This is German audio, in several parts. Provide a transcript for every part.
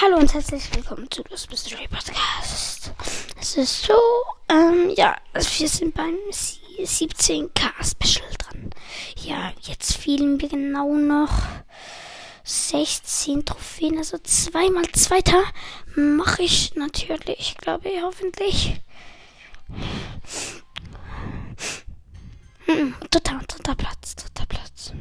Hallo und herzlich willkommen zu das Mystery Podcast. Es ist so, ähm, ja, also wir sind beim 17k Special dran. Ja, jetzt fehlen wir genau noch 16 Trophäen, also zweimal Zweiter mache ich natürlich, glaube ich, hoffentlich. Hm, dritter, dritter Platz, dritter Platz.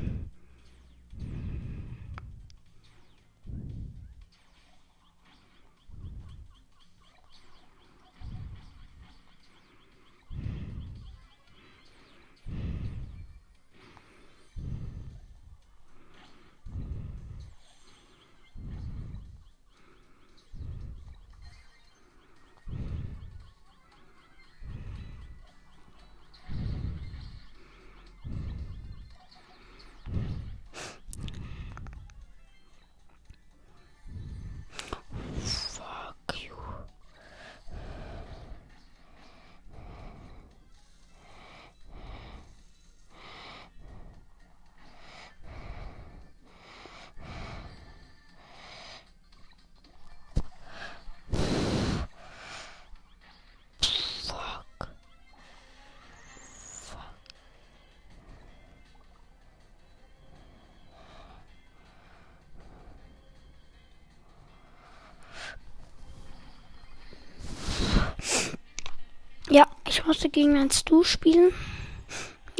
Musste gegen ein Stu spielen.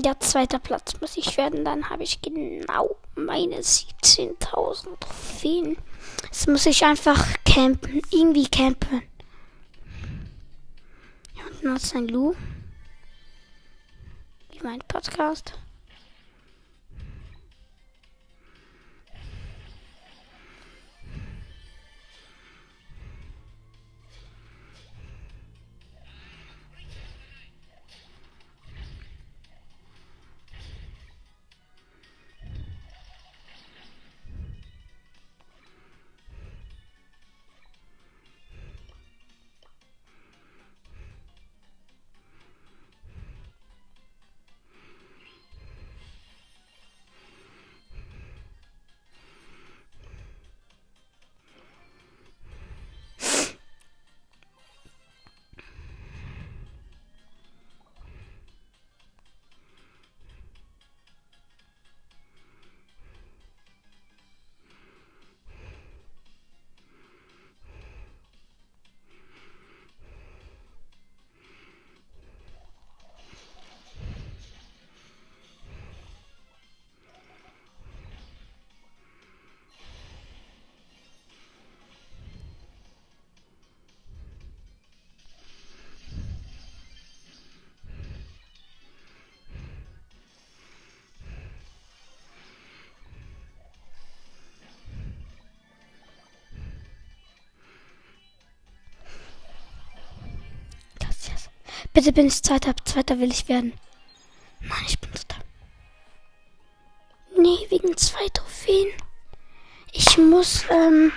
Ja, zweiter Platz muss ich werden. Dann habe ich genau meine 17.000 Trophäen. Jetzt muss ich einfach campen. Irgendwie campen. Hier unten hat ein Lu. Wie mein Podcast. Bitte bin ich Zweiter. Zweiter will ich werden. Nein, ich bin Dritter. Nee, wegen zwei Trophäen. Ich muss, ähm,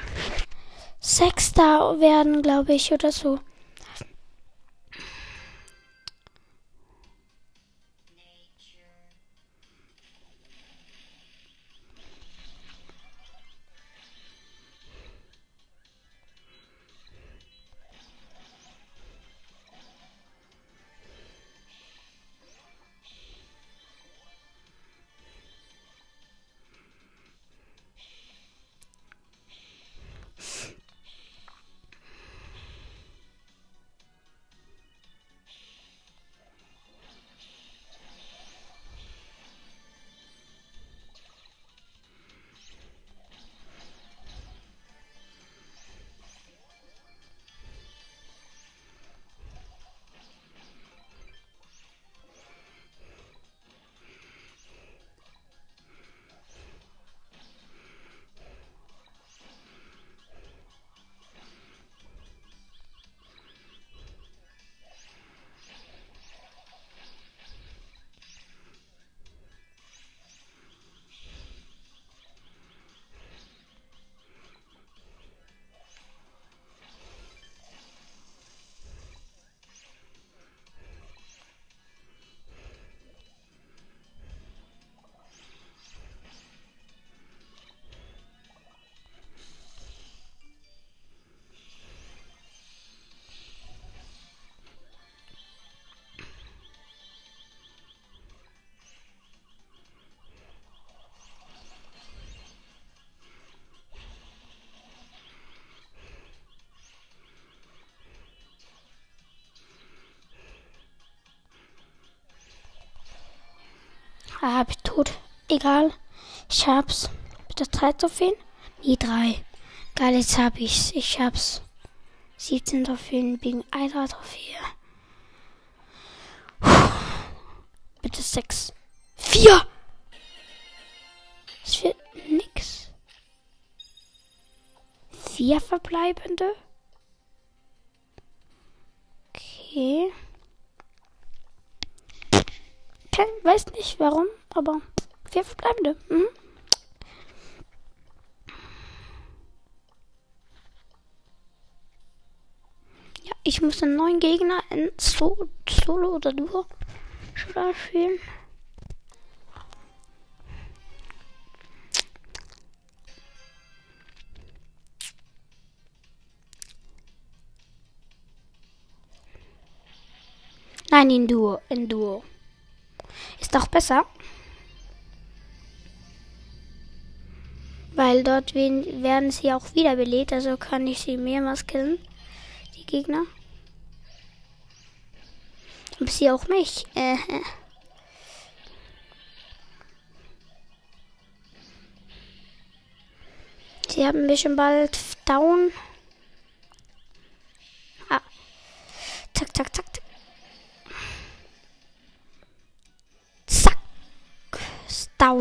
Sechster werden, glaube ich, oder so. Ah, hab tot. Egal. Ich hab's. Bitte drei Trophäen? Nie drei. Geil, jetzt hab ich's. Ich hab's. 17 Trophäen wegen einer Trophäe. Bitte sechs. Vier! Es wird nix. Vier verbleibende. Okay. Kein, weiß nicht warum, aber vier verbleibende. Mhm. Ja, ich muss einen neuen Gegner in Solo, Solo oder Duo spielen. Nein, in Duo. In Duo. Ist doch besser. Weil dort werden sie auch wiederbelebt, also kann ich sie mehrmals killen. Die Gegner. Und sie auch mich. Äh. Sie haben mich schon bald down. Ah. Zack, zack, zack. down. Ja,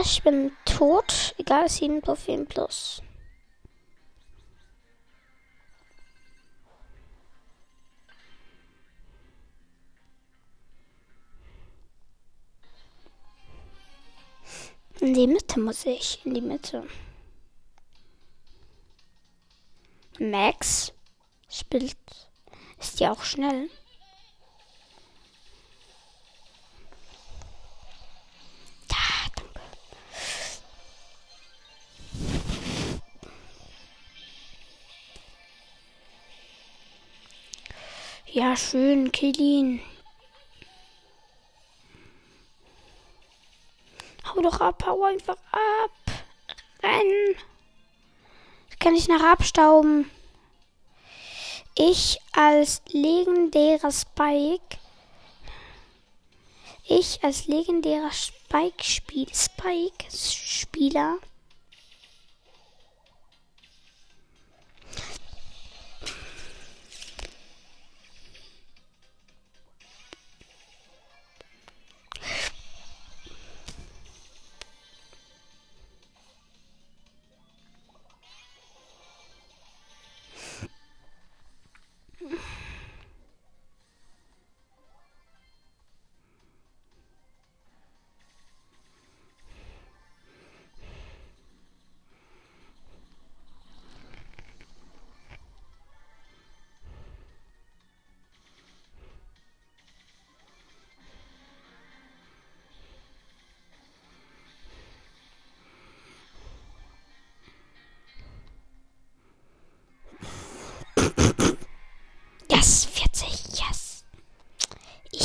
ich bin tot. Egal, 7 Trophäen plus. In die Mitte muss ich. In die Mitte. Max spielt. Ist ja auch schnell. Ja, schön, kill Hau doch ab, hau einfach ab. Renn. kann ich nach abstauben. Ich als legendärer Spike. Ich als legendärer Spike-Spiel. Spike-Spieler.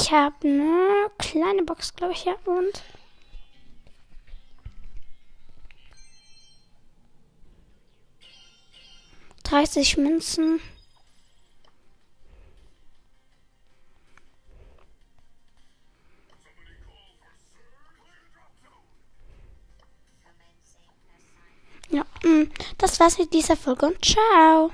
Ich habe eine kleine Box, glaube ich, ja. Und. Dreißig Münzen. Ja, mm, das war's mit dieser Folge und ciao.